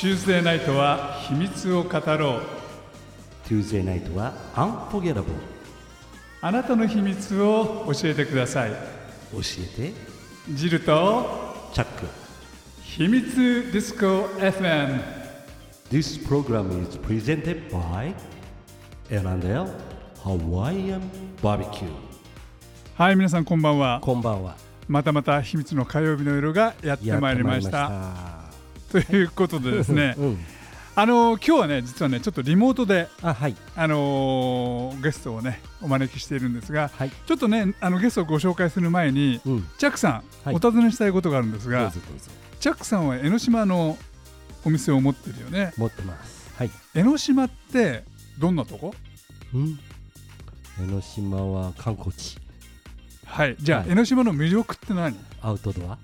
Tuesday ナイトは秘密を語ろう。Tuesday ナイトは Unforgettable あなたの秘密を教えてください。教えて。ジルとチャック。秘密ディスコ FM This program is presented by L&L Hawaiian Barbecue. はい皆さんこんばんは。こんばんは。またまた秘密の火曜日の夜がやってまいりました ということでですねうんあの今日はね実はねちょっとリモートであはい。あのゲストをねお招きしているんですがはい。ちょっとねあのゲストをご紹介する前にうん。チャックさん、はい。お尋ねしたいことがあるんですがチャックさんは江ノ島のお店を持ってるよね。持ってます。はい。江ノ島ってどんなとこ？うん。江ノ島は観光地。はい。じゃあ、はい。江ノ島の魅力って何？アウトドア？っ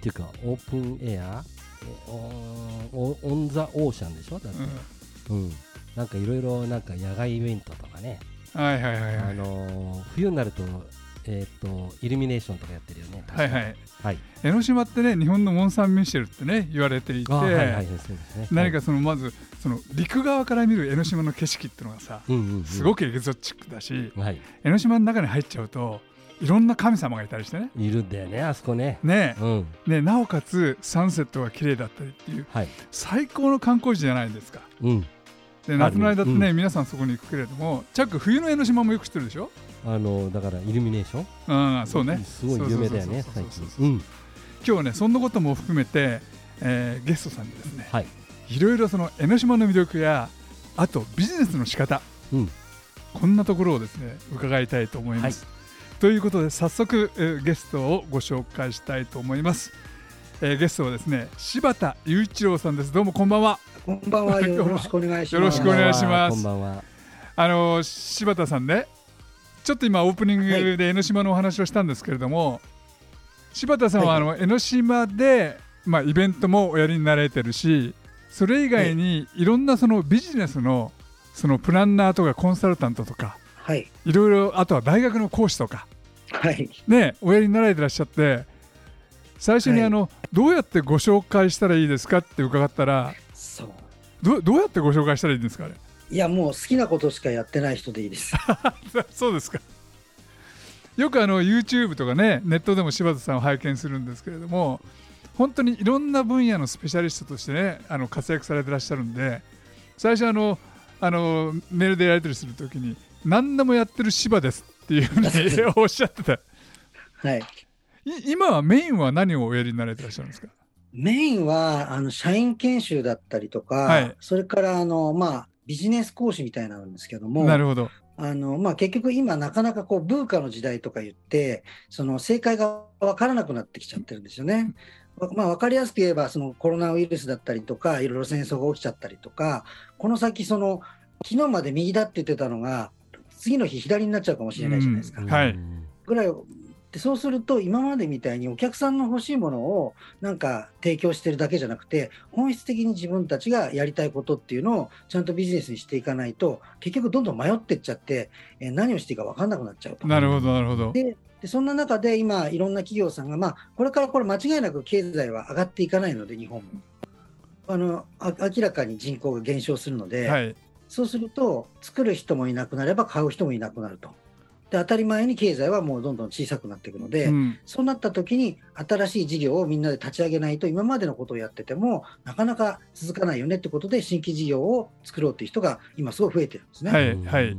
ていうかオープンエア？えオオンザオーシャンでしょ？だって。ううん、なんかいろいろなんか野外イベントとかね、ん、はいはいはいはあいのー冬になると,、えー、とイルミネーションとかやってるよね。はいはい。はい。江ノ島ってね日本のモン・サン・ミシェルってね言われていて、あはいはいはいそうですね。何かそのまずその陸側から見る江ノ島の景色っていうのがさうんうんうん、すごくエキゾチックだしはい。江ノ島の中に入っちゃうといろんな神様がいたりしてね。いるんだよねあそこね。ねうん。ねなおかつサンセットが綺麗だったりっていう。はい。最高の観光地じゃないですか。うん。で夏の間ってね、う皆さんそこに行くけれどもチャック冬の江ノ島もよく知ってるでしょ？あのだからイルミネーション。うんそうね。すごい有名だよね。最近。うん。今日はねそんなことも含めて、えーゲストさんにですねはい。いろいろその江ノ島の魅力やあとビジネスの仕方。うん。こんなところをですね伺いたいと思います。ということで早速、えーゲストをご紹介したいと思います。えーゲストはですね柴田雄一郎さんです。どうもこんばんは。こんばんは。よろしくお願いします。よろしくお願いしますこんばんはあのー柴田さんねちょっと今オープニングで江ノ島のお話をしたんですけれども、柴田さんはあの江ノ島でまあイベントもおやりになられてるしそれ以外にいろんなそのビジネスのそのプランナーとかコンサルタントとかはい。いろいろあとは大学の講師とかはい。ねおやりになられてらっしゃって最初にはいあの、どうやってご紹介したらいいですかって伺ったらそう。どどうやってご紹介したらいいんですかねいや、もう好きなことしかやってない人でいいです。そうですかよくあの YouTube とかねネットでも柴田さんを拝見するんですけれども本当にいろんな分野のスペシャリストとしてねあの活躍されてらっしゃるんで最初あのあのメールでやり取りするときに何でもやってる柴ですっていうふうに おっしゃってた。はい。い今はメインは何をおやりになられてらっしゃるんですか？メインは、あの、社員研修だったりとか、はい。それから、あの、まあ、ビジネス講師みたいなんですけども、なるほど。あの、まあ、結局今なかなかこう、ブーカの時代とか言って、その正解がわからなくなってきちゃってるんですよね。わまあ、わかりやすく言えば、そのコロナウイルスだったりとか、いろいろ戦争が起きちゃったりとか、この先、その、昨日まで右だって言ってたのが、次の日左になっちゃうかもしれないじゃないですか。うん。はい。うんぐらい。でそうすると今までみたいにお客さんの欲しいものをなんか提供してるだけじゃなくて本質的に自分たちがやりたいことっていうのをちゃんとビジネスにしていかないと結局どんどん迷ってっちゃって、えー何をしていいか分かんなくなっちゃうと。なるほどなるほど。ででそんな中で今いろんな企業さんが、まあ、これからこれ間違いなく経済は上がっていかないので日本も。あのあ明らかに人口が減少するので、はいそうすると、作る人もいなくなれば買う人もいなくなると。で、当たり前に経済はもうどんどん小さくなっていくので、うんそうなった時に新しい事業をみんなで立ち上げないと、今までのことをやってても、なかなか続かないよねってことで、新規事業を作ろうっていう人が今すごい増えてるんですね。はいはい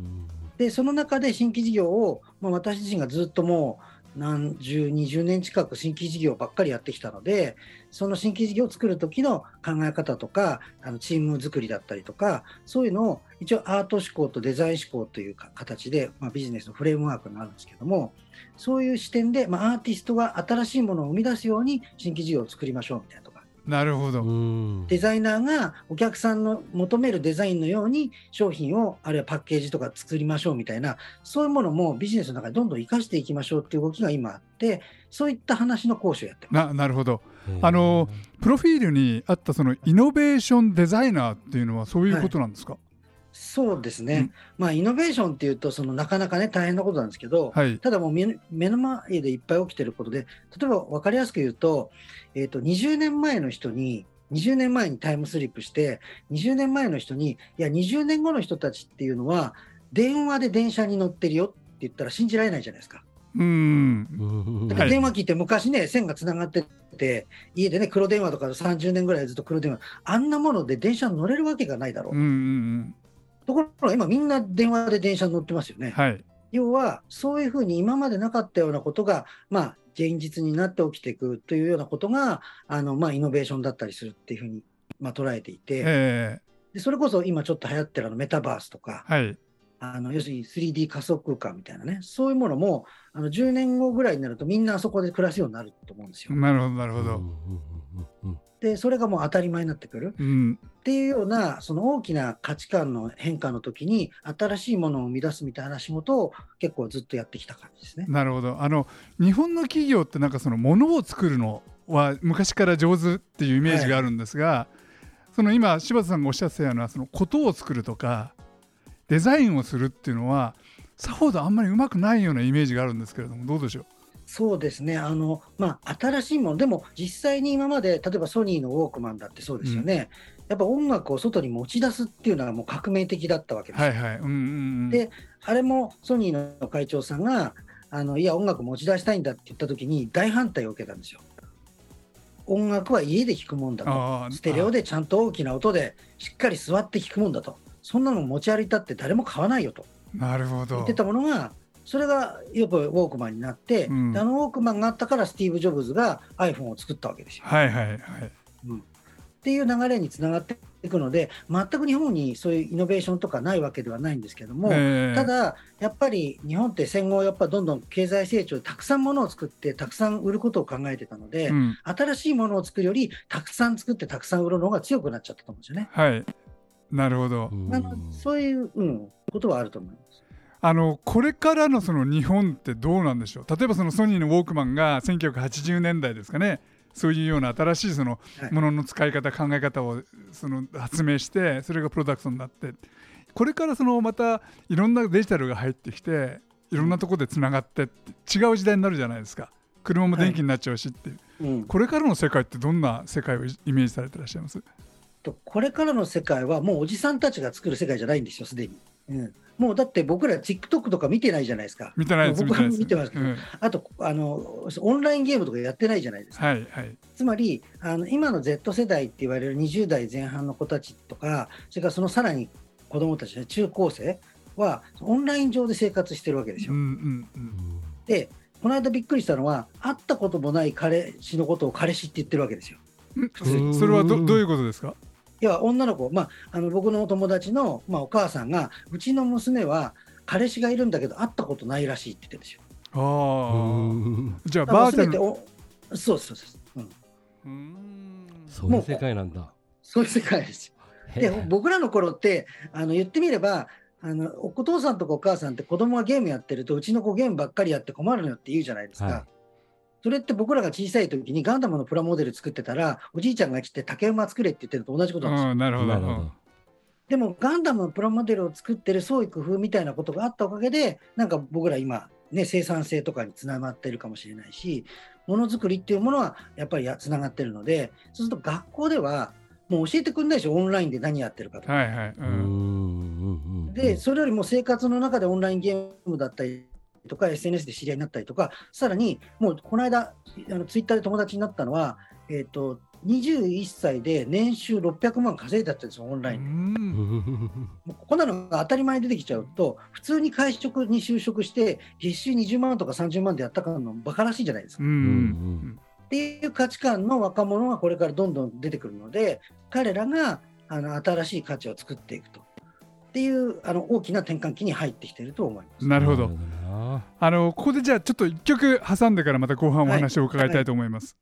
で、その中で新規事業を、まあ、私自身がずっともう何十、20年近く新規事業ばっかりやってきたので、その新規事業を作る時の考え方とか、あのチーム作りだったりとか、そういうのを一応アート思考とデザイン思考というか形で、まあ、ビジネスのフレームワークになるんですけども、そういう視点で、まあ、アーティストが新しいものを生み出すように新規事業を作りましょうみたいな、なるほど、うん。デザイナーがお客さんの求めるデザインのように商品をあるいはパッケージとか作りましょうみたいなそういうものもビジネスの中でどんどん生かしていきましょうっていう動きが今あってそういった話の講師をやってます。ななるほど。あのプロフィールにあったそのイノベーションデザイナーっていうのはそういうことなんですか？そうですね、うん。まあイノベーションっていうとそのなかなかね大変なことなんですけど、はい。ただもう目目の前でいっぱい起きてることで例えば分かりやすく言うと,、えー、と20年前の人に20年前にタイムスリップして20年前の人にいや20年後の人たちっていうのは電話で電車に乗ってるよって言ったら信じられないじゃないですか。うん。だって電話機って昔ね線がつながってて家でね黒電話とか30年ぐらいずっと黒電話あんなもので電車に乗れるわけがないだろう。うんうんところが今みんな電話で電車に乗ってますよね。はい。要はそういうふうに今までなかったようなことが、まあ、現実になって起きていくというようなことがあの、まあ、イノベーションだったりするっていうふうに、まあ、捉えていて、えでそれこそ今ちょっと流行ってるあのメタバースとかー、はい。あの要するに 3D 仮想空間みたいなね。そういうものもあの10年後ぐらいになるとみんなあそこで暮らすようになると思うんですよ。なるほどなるほど。うんうんうんうん。でそれがもう当たり前になってくる。うんっていうようなその大きな価値観の変化の時に新しいものを生み出すみたいな仕事を結構ずっとやってきた感じですね。なるほど。あの日本の企業ってなんかそのものを作るのは昔から上手っていうイメージがあるんですが、その今柴田さんがおっしゃってたようなそのことを作るとかデザインをするっていうのはさほどあんまりうまくないようなイメージがあるんですけれどもどうでしょう？そうですね。あの、まあ、新しいものでも実際に今まで例えばソニーのウォークマンだってそうですよね、やっぱ音楽を外に持ち出すっていうのはもう革命的だったわけです。よ。はいはい。うんうんうんであれもソニーの会長さんがあのいや音楽持ち出したいんだって言った時に大反対を受けたんですよ。音楽は家で聴くもんだと。ステレオでちゃんと大きな音でしっかり座って聴くもんだと。そんなの持ち歩いたって誰も買わないよと。なるほど。言ってたものが、それがよくウォークマンになって、うん。であのウォークマンがあったからスティーブ・ジョブズが iPhone を作ったわけですよ。はいはいはい。っていう流れにつながっていくので、全く日本にそういうイノベーションとかないわけではないんですけども、えーただ、やっぱり日本って戦後、やっぱどんどん経済成長でたくさんものを作って、たくさん売ることを考えてたので、うん。新しいものを作るより、たくさん作って、たくさん売るの方が強くなっちゃったと思うんですよね。はい。なるほど。そういう、うん、ことはあると思います。あのこれからのその日本ってどうなんでしょう？例えばそのソニーのウォークマンが1980年代ですかね。そういうような新しいそのはい。ものの使い方考え方をその発明してそれがプロダクトになって。これからそのまたいろんなデジタルが入ってきていろんなところでつながって違う時代になるじゃないですか。車も電気になっちゃうしっていう、うん、これからの世界ってどんな世界をイメージされてらっしゃいます？とこれからの世界はもうおじさんたちが作る世界じゃないんですよ、すでに。うん、もうだって僕ら TikTok とか見てないじゃないですか。見てないです僕は見てますけど。うん。あとあの、オンラインゲームとかやってないじゃないですか。はいはい。つまりあの今の Z 世代って言われる20代前半の子たちとか、それからそのさらに子供たち、ね、中高生はオンライン上で生活してるわけですよ。うんうんうん。で、この間びっくりしたのは、会ったこともない彼氏のことを彼氏って言ってるわけですよ。それはどどういうことですか？要は女の子、まあ、あの僕のお友達の、まあ、お母さんが、うちの娘は彼氏がいるんだけど、会ったことないらしいって言ってるんですよ。ああうんじゃあバーチャルそうそうです、うん。うーんそういう世界なんだ。そういう世界ですよ。で僕らの頃ってあの言ってみればあのお父さんとかお母さんって子供がゲームやってるとうちの子ゲームばっかりやって困るのよって言うじゃないですか。はいそれって僕らが小さい時にガンダムのプラモデル作ってたらおじいちゃんが来て竹馬作れって言ってるのと同じことなんですよ。うんなるほどなるほど。でもガンダムのプラモデルを作ってる創意工夫みたいなことがあったおかげでなんか僕ら今、ね、生産性とかにつながってるかもしれないしものづくりっていうものはやっぱりやつながってるのでそうすると学校ではもう教えてくれないでしょオンラインで何やってるかとか。はいはい、ううんんうんうんで、それよりも生活の中でオンラインゲームだったりとか、SNS で知り合いになったりとか、さらに、もうこの間、あのツイッターで友達になったのは、えっ、と、21歳で年収600万稼いだって言うんですよ、オンラインで。こんなのが当たり前に出てきちゃうと、普通に会食に就職して、月収20万とか30万でやったかのバカらしいじゃないですか。うんうんっていう価値観の若者がこれからどんどん出てくるので、彼らがあの新しい価値を作っていくと。っていうあの大きな転換期に入ってきていると思います。なるほど。なあのここでじゃあちょっと一曲挟んでからまた後半お話を伺いたいと思います、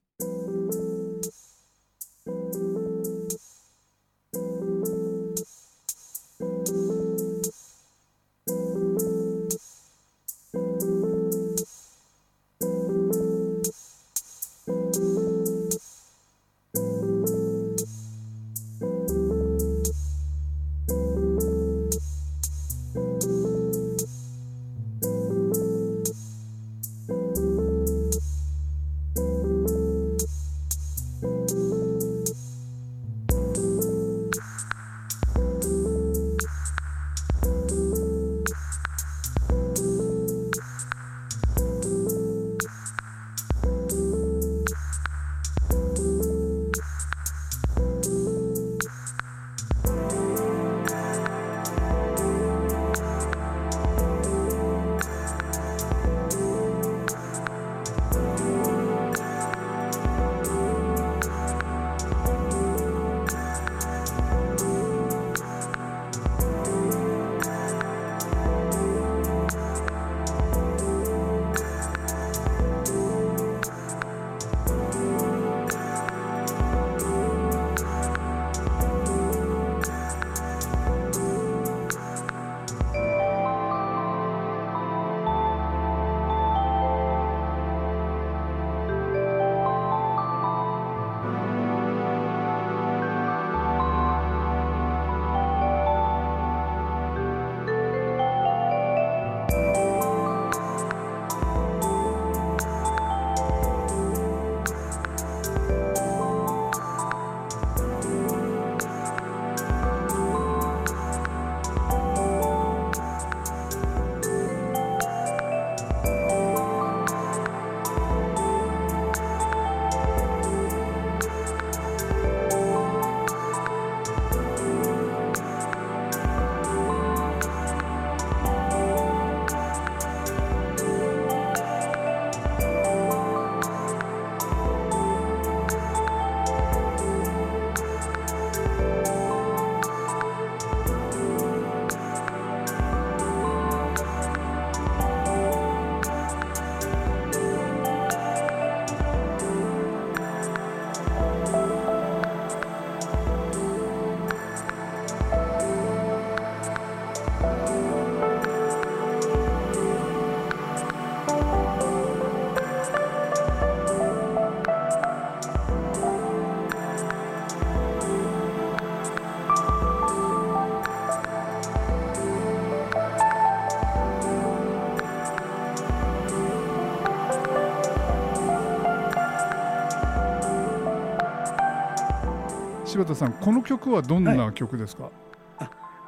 柴田さんこの曲はどんな曲ですか、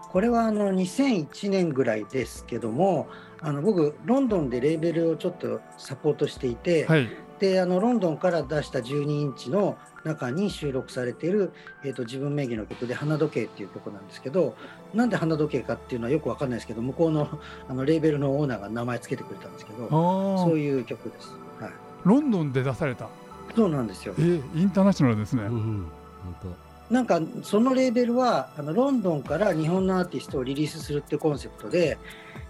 これはあの2001年ぐらいですけどもあの僕ロンドンでレーベルをちょっとサポートしていて、はい。であのロンドンから出した12インチの中に収録されている、えー、と自分名義の曲で「花時計」っていう曲なんですけどなんで花時計かっていうのはよくわかんないですけど向こうのあのレーベルのオーナーが名前つけてくれたんですけどそういう曲です、はい、ロンドンで出された？そうなんですよ。えーインターナショナルですね、うんうん。本なんかそのレーベルはあのロンドンから日本のアーティストをリリースするってコンセプトで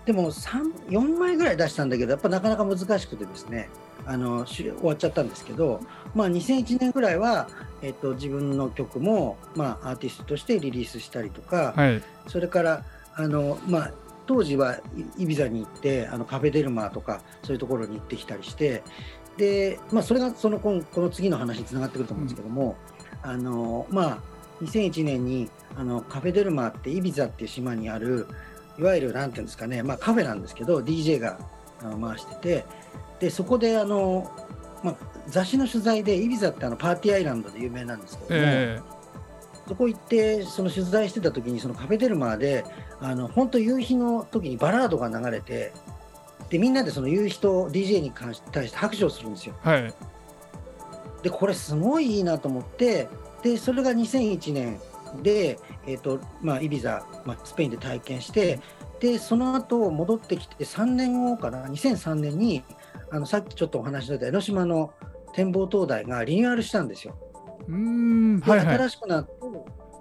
でも3 4枚ぐらい出したんだけどやっぱなかなか難しくてですねあのし終わっちゃったんですけど、まあ、2001年ぐらいは、えっと、自分の曲も、まあ、アーティストとしてリリースしたりとか、はい。それからあの、まあ、当時はイイビザに行ってあのカフェデルマーとかそういうところに行ってきたりしてで、まあ、それがそのこのこの次の話につながってくると思うんですけども、あのまあ、2001年にあのカフェデルマーってイビザっていう島にあるいわゆるなんていうんですかね、まあ、カフェなんですけど DJ が回しててでそこであの、まあ、雑誌の取材でイビザってあのパーティーアイランドで有名なんですけども。えそこ行ってその取材してた時にそのカフェデルマーであの本当夕日の時にバラードが流れてでみんなでその夕日と DJ に関し対して拍手をするんですよ。ーはいでこれすごいいいなと思ってでそれが2001年で、えーとまあ、イビザ、まあ、スペインで体験してでその後戻ってきて3年後かな2003年にあのさっきちょっとお話しした江ノ島の展望灯台がリニューアルしたんですよ。うーん。ではいはい。新しくなって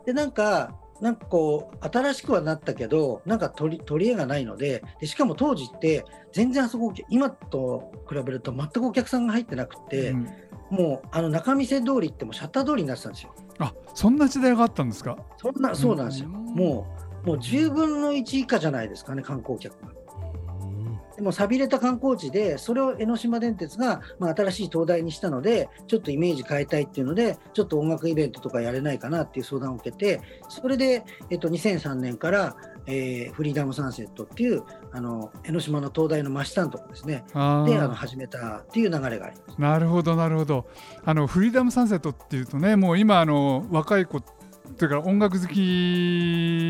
でなんかなんかこう新しくはなったけどなんか取り取り柄がないのででしかも当時って全然あそこ今と比べると全くお客さんが入ってなくて、うんもうあの仲見世通りってもうシャッター通りになってたんですよ。あそんな時代があったんですか？そんなそうなんですよ。うんもうもう10分の1以下じゃないですかね観光客が。でも寂れた観光地でそれを江ノ島電鉄が、まあ、新しい灯台にしたのでちょっとイメージ変えたいっていうのでちょっと音楽イベントとかやれないかなっていう相談を受けてそれで、えっと、2003年から、えーフリーダムサンセットっていうあの江ノ島の灯台の真下のとこですね。であの始めたっていう流れがあります。なるほどなるほど。あのフリーダムサンセットっていうとねもう今あの若い子というか音楽好き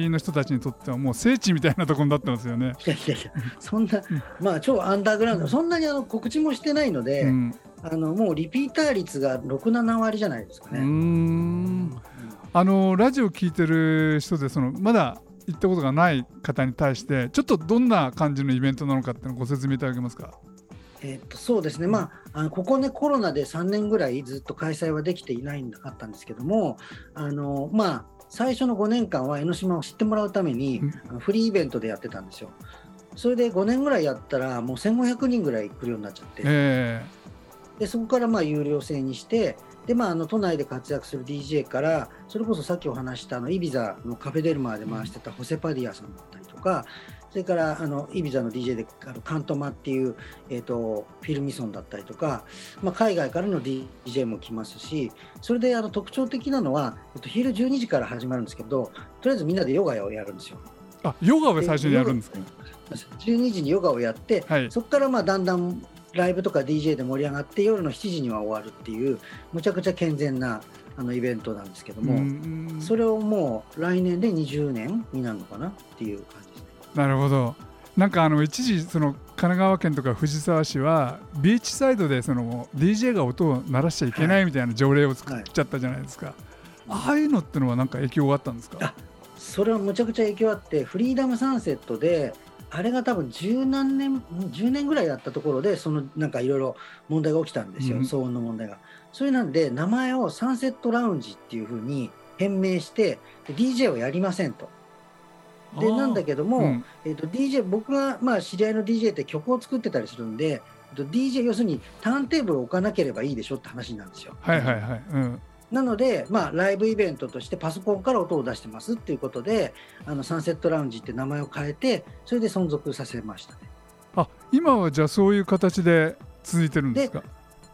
の人たちにとってはもう聖地みたいなところになってますよね。いやいやいやそんな、まあ超アンダーグラウンドそんなにあの告知もしてないので、うん、あのもうリピーター率が67割じゃないですかね。んあのラジオ聞いてる人でそのまだ行ったことがない方に対してちょっとどんな感じのイベントなのかってのをご説明いただけますか？えっとそうですね、まあ、あのここね、コロナで3年ぐらいずっと開催はできていないんだかったんですけども、あのまあ、最初の5年間は江ノ島を知ってもらうためにフリーイベントでやってたんですよ。それで5年ぐらいやったら、もう1500人ぐらい来るようになっちゃって、えでそこからまあ有料制にして、でまあ、あの都内で活躍する DJ から、それこそさっきお話したあのイビザのカフェデルマーで回してたホセパディアさんだったりとか、それからあのイビザの DJ であのカントマっていう、えー、とフィルミソンだったりとか、まあ、海外からの DJ も来ますし、それであの特徴的なのは、えっと、昼12時から始まるんですけど、とりあえずみんなでヨガをやるんですよ。ー、あヨガを最初にやるんですか？12時にヨガをやって、はい。そこからまあだんだんライブとか DJ で盛り上がって夜の7時には終わるっていうむちゃくちゃ健全なあのイベントなんですけども、うんそれをもう来年で20年になるのかなっていう感。なるほど。なんかあの一時その神奈川県とか藤沢市はビーチサイドでその DJ が音を鳴らしちゃいけないみたいな条例を作っちゃったじゃないですか。ああいうのってのはなんか影響があったんですか？あそれはむちゃくちゃ影響あってフリーダムサンセットであれが多分十何年10年ぐらいやったところでそのなんかいろいろ問題が起きたんですよ、うん騒音の問題が。それなんで名前をサンセットラウンジっていうふうに変名してで DJ をやりませんと。でなんだけども、うんえー、と DJ 僕がまあ知り合いの DJ って曲を作ってたりするんで、えーと DJ 要するにターンテーブルを置かなければいいでしょって話なんですよ。はいはいはい。うん。なので、まあ、ライブイベントとしてパソコンから音を出してますっていうことであのサンセットラウンジって名前を変えてそれで存続させましたね。あ今はじゃあそういう形で続いてるんですか？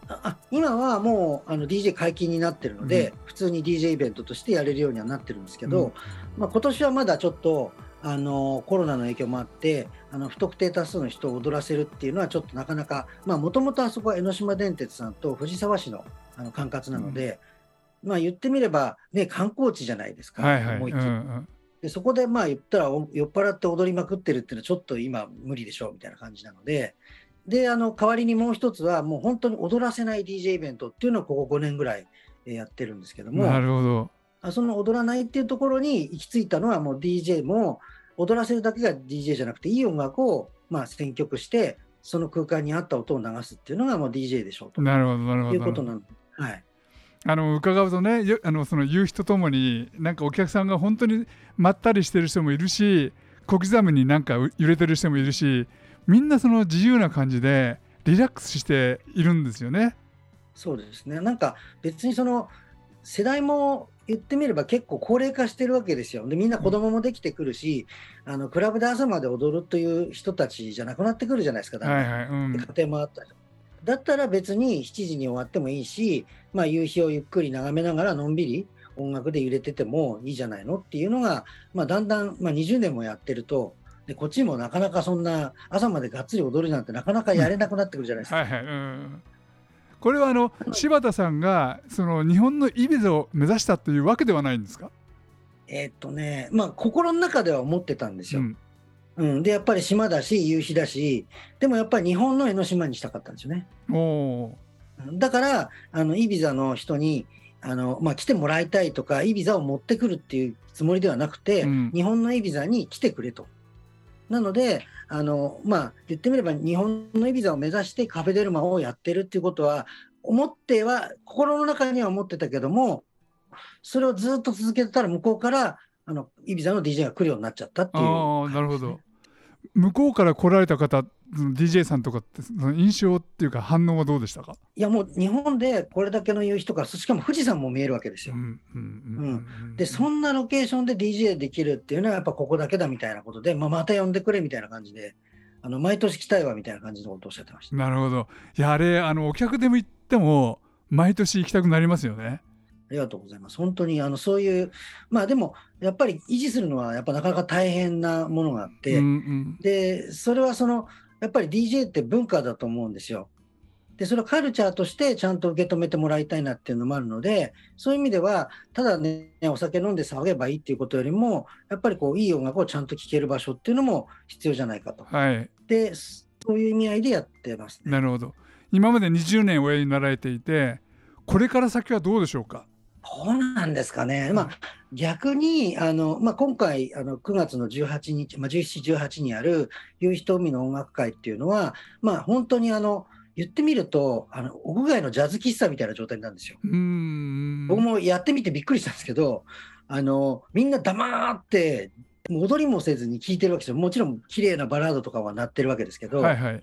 ああ今はもうあの DJ 解禁になってるので、うん。普通に DJ イベントとしてやれるようにはなってるんですけど、うん。まあ、今年はまだちょっとあのコロナの影響もあってあの不特定多数の人を踊らせるっていうのはちょっとなかなかもともとあそこは江ノ島電鉄さんと藤沢市のあの管轄なので、まあ言ってみれば、ね、観光地じゃないですか、はいはい。うんうん。でそこでまあ言ったらお酔っ払って踊りまくってるっていうのはちょっと今無理でしょうみたいな感じなので、で、あの代わりにもう一つはもう本当に踊らせない DJ イベントっていうのをここ5年ぐらいえーやってるんですけども、なるほど。あその踊らないっていうところに行き着いたのはもう DJ も踊らせるだけが DJ じゃなくていい音楽をまあ選曲してその空間に合った音を流すっていうのがもう DJ でしょうとなるほど、なるほど。いうことなんで、はい、あの伺うとねよあのその言う人ともになんかお客さんが本当にまったりしてる人もいるし小刻みになんかう揺れてる人もいるしみんなその自由な感じでリラックスしているんですよね。そうですねなんか別にその世代も言ってみれば結構高齢化してるわけですよ。でみんな子供もできてくるし、あのクラブで朝まで踊るという人たちじゃなくなってくるじゃないですか。だはいはい。うん。家庭もあったりだったら別に7時に終わってもいいし、まあ、夕日をゆっくり眺めながらのんびり音楽で揺れててもいいじゃないのっていうのが、まあ、だんだん、まあ、20年もやってるとでこっちもなかなかそんな朝までがっつり踊るなんてなかなかやれなくなってくるじゃないですか。はいはい。うん。これはあの柴田さんがその日本のイビザを目指したというわけではないんですか？えーっとねまあ心の中では思ってたんですよ。うん。うん、でやっぱり島だし夕日だしでもやっぱり日本の江ノ島にしたかったんですよね。おおだからあのイビザの人にあの、まあ、来てもらいたいとかイビザを持ってくるっていうつもりではなくて、うん日本のイビザに来てくれと。なのであの、まあ、言ってみれば日本のイビザを目指してカフェデルマをやってるっていうことは思っては心の中には思ってたけどもそれをずっと続けてたら向こうからあのイビザの DJ が来るようになっちゃったっていう。ああなるほど。向こうから来られた方 DJ さんとかってその印象っていうか反応はどうでしたか？いやもう日本でこれだけの夕日とかしかも富士山も見えるわけですよでそんなロケーションで DJ できるっていうのはやっぱここだけだみたいなことで、まあ、また呼んでくれみたいな感じであの毎年来たいわみたいな感じのことをおっしゃってました。なるほど。いやあれあのお客でも行っても毎年行きたくなりますよね。ありがとうございます。本当にあのそういうまあでもやっぱり維持するのはやっぱなかなか大変なものがあって、うんうんでそれはそのやっぱり DJ って文化だと思うんですよ。でそれをカルチャーとしてちゃんと受け止めてもらいたいなっていうのもあるのでそういう意味ではただねお酒飲んで騒げばいいっていうことよりもやっぱりこういい音楽をちゃんと聴ける場所っていうのも必要じゃないかと。はいでそういう意味合いでやってますね。なるほど。今まで20年おやりになられていてこれから先はどうでしょうか？どうなんですかね。まあ、逆にあの、まあ、今回あの9月の18日、まあ、17、18にある夕日と海の音楽会っていうのは、まあ、本当にあの言ってみるとあの屋外のジャズ喫茶みたいな状態なんですよ。うーん。僕もやってみてびっくりしたんですけどあのみんな黙ってもう踊りもせずに聴いてるわけですよ。もちろん綺麗なバラードとかは鳴ってるわけですけど、はいはい。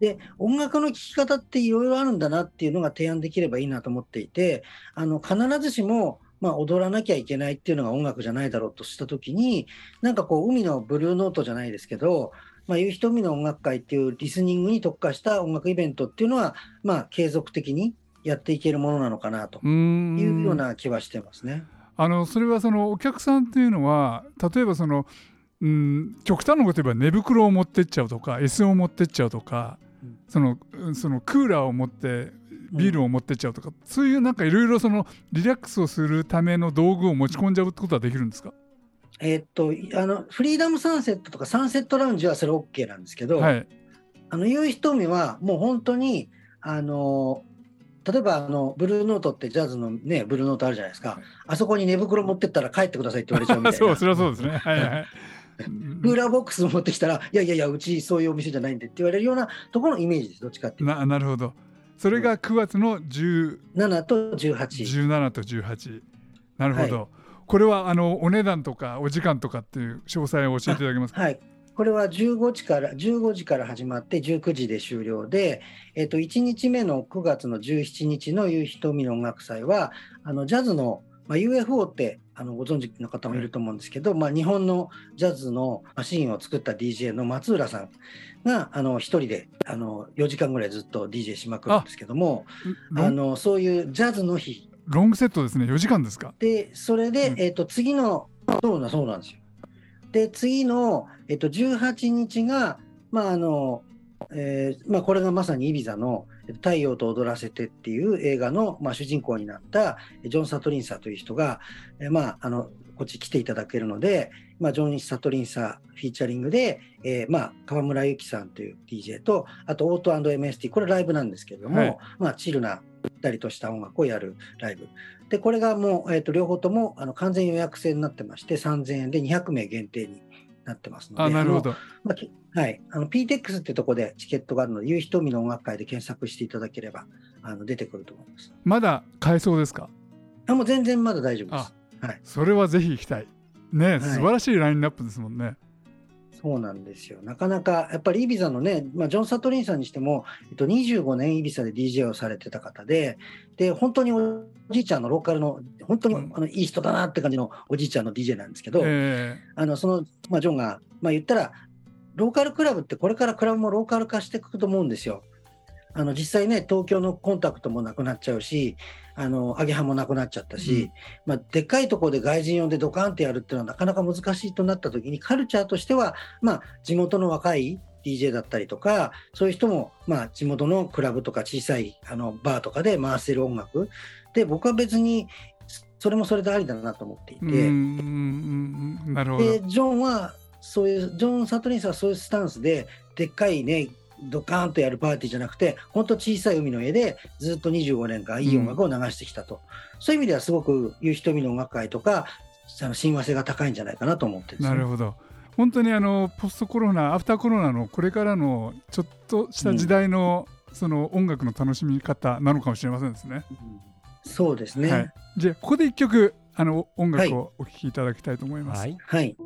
で音楽の聴き方っていろいろあるんだなっていうのが提案できればいいなと思っていてあの必ずしも、まあ、踊らなきゃいけないっていうのが音楽じゃないだろうとした時になんかこう海のブルーノートじゃないですけど、まあ、夕日と海の音楽会っていうリスニングに特化した音楽イベントっていうのは、まあ、継続的にやっていけるものなのかなというような気はしてますね。あのそれはそのお客さんっていうのは例えばその、うん、極端なこと言えば寝袋を持ってっちゃうとか S を持ってっちゃうとか、うんそのうん。そのクーラーを持ってビールを持ってっちゃうとか、そういうなんかいろいろそのリラックスをするための道具を持ち込んじゃうってことはできるんですか、えーっとあのフリーダムサンセットとかサンセットラウンジはそれ OK なんですけど、はい。あの夕日と海はもう本当にあの例えばあのブルーノートってジャズのねブルーノートあるじゃないですか、はい。あそこに寝袋持ってったら帰ってくださいって言われちゃうみたいな。そうそれはそうですね。はいはいクーラーボックス持ってきたらいやいやいやうちそういうお店じゃないんでって言われるようなところのイメージです。どっちかっていう。ななるほど。それが9月の10と7と18 17と18なるほど、これはあのお値段とかお時間とかっていう詳細を教えていただけますか？はい。これは15時から15時から始まって19時で終了で、えっと1日目の9月の17日の夕日と海の音楽祭はあのジャズの、まあ、UFO ってあのご存知の方もいると思うんですけど、まあ、日本のジャズのマシーンを作った DJ の松浦さんがあの一人であの4時間ぐらいずっと DJ しまくるんですけどもあのそういうジャズの日。ロングセットですね。4時間ですか？で、それで、うん。えっ、と、次の、そうな、そうなんですよ。で、次の、えっ、と、18日が、まあ、あの、えーまあ、これがまさにイビザの、「太陽と踊らせて」っていう映画の、まあ、主人公になったジョン・サトリンサーという人が、えまあ、あのこっち来ていただけるので、まあ、ジョン・サトリンサーフィーチャリングで、えーまあ、川村ゆきさんという DJ とあとオート &MST これライブなんですけれども、はい。まあ、チルなゆったりとした音楽をやるライブ。でこれがもう、えー、と両方ともあの完全予約制になってまして3000円で200名限定になってますのであなるほど。まはい、あの PTX ってとこでチケットがあるので、夕日瞳の音楽会で検索していただければあの出てくると思います。まだ買えそうですか？あもう全然まだ大丈夫です。はい、それはぜひ行きたい。ねい。素晴らしいラインナップですもんね、そうなんですよ。なかなか、やっぱりイビザのね、まあ、ジョン・サトリンさんにしても、えっと、25年イビザで DJ をされてた方で、で、本当におじいちゃんのローカルの、本当にうんあのいい人だなって感じのおじいちゃんの DJ なんですけど、えあのその、まあ、ジョンが、まあ、言ったら、ローカルクラブってこれからクラブもローカル化していくと思うんですよ。あの実際ね、東京のコンタクトもなくなっちゃうし、あのアゲハもなくなっちゃったし、まあ、でっかいところで外人呼んでドカンってやるっていうのはなかなか難しいとなった時に、カルチャーとしては、まあ、地元の若い DJ だったりとか、そういう人も、まあ、地元のクラブとか小さいあのバーとかで回せる音楽。で、僕は別にそれもそれでありだなと思っていて。うんうんうんなるほどで、ジョンは、そういう、ジョン・サトリンさんはそういうスタンスで、でっかいね、ドカーンとやるパーティーじゃなくて、本当小さい海の家でずっと25年間いい音楽を流してきたと。そういう意味ではすごく夕日瞳の音楽会とか、あの親和性が高いんじゃないかなと思ってねなるほど本当にあのポストコロナアフターコロナのこれからのちょっとした時代の、その音楽の楽しみ方なのかもしれませんですね。うんそうですね。ははいい。、じゃあここで一曲あの音楽をお聴きいただきたいと思います。はい。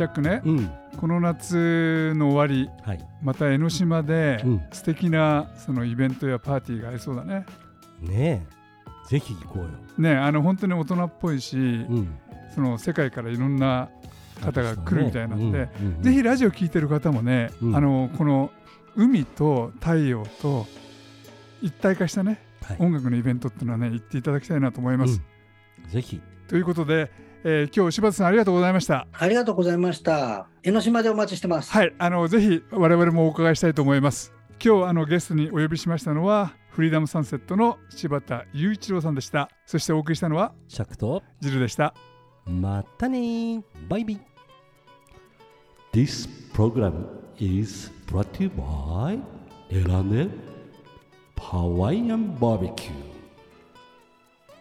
チャックね、うん。この夏の終わりはい。また江ノ島でうん。素敵なそのイベントやパーティーがありそうだね。ねぜひ行こうよ、ねあの本当に大人っぽいし、うん、その世界からいろんな方が来るみたいなんで、うんうんうん。ぜひラジオ聞いてる方もね、うん。あのこの海と太陽と一体化したね、はい。音楽のイベントっていうのはね行っていただきたいなと思います。うん。ぜひ。ということで、えー今日柴田さんありがとうございました。ありがとうございました。江ノ島でお待ちしてます。はい、あのぜひ我々もお伺いしたいと思います。今日あのゲストにお呼びしましたのはフリーダムサンセットの柴田雄一郎さんでした。そしてお送りしたのはシャクとジルでした。またねーバイビー This program is brought to you by Elane Hawaiian Barbecue.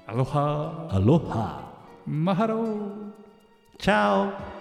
アロハ Aloha. マハロー。Ciao.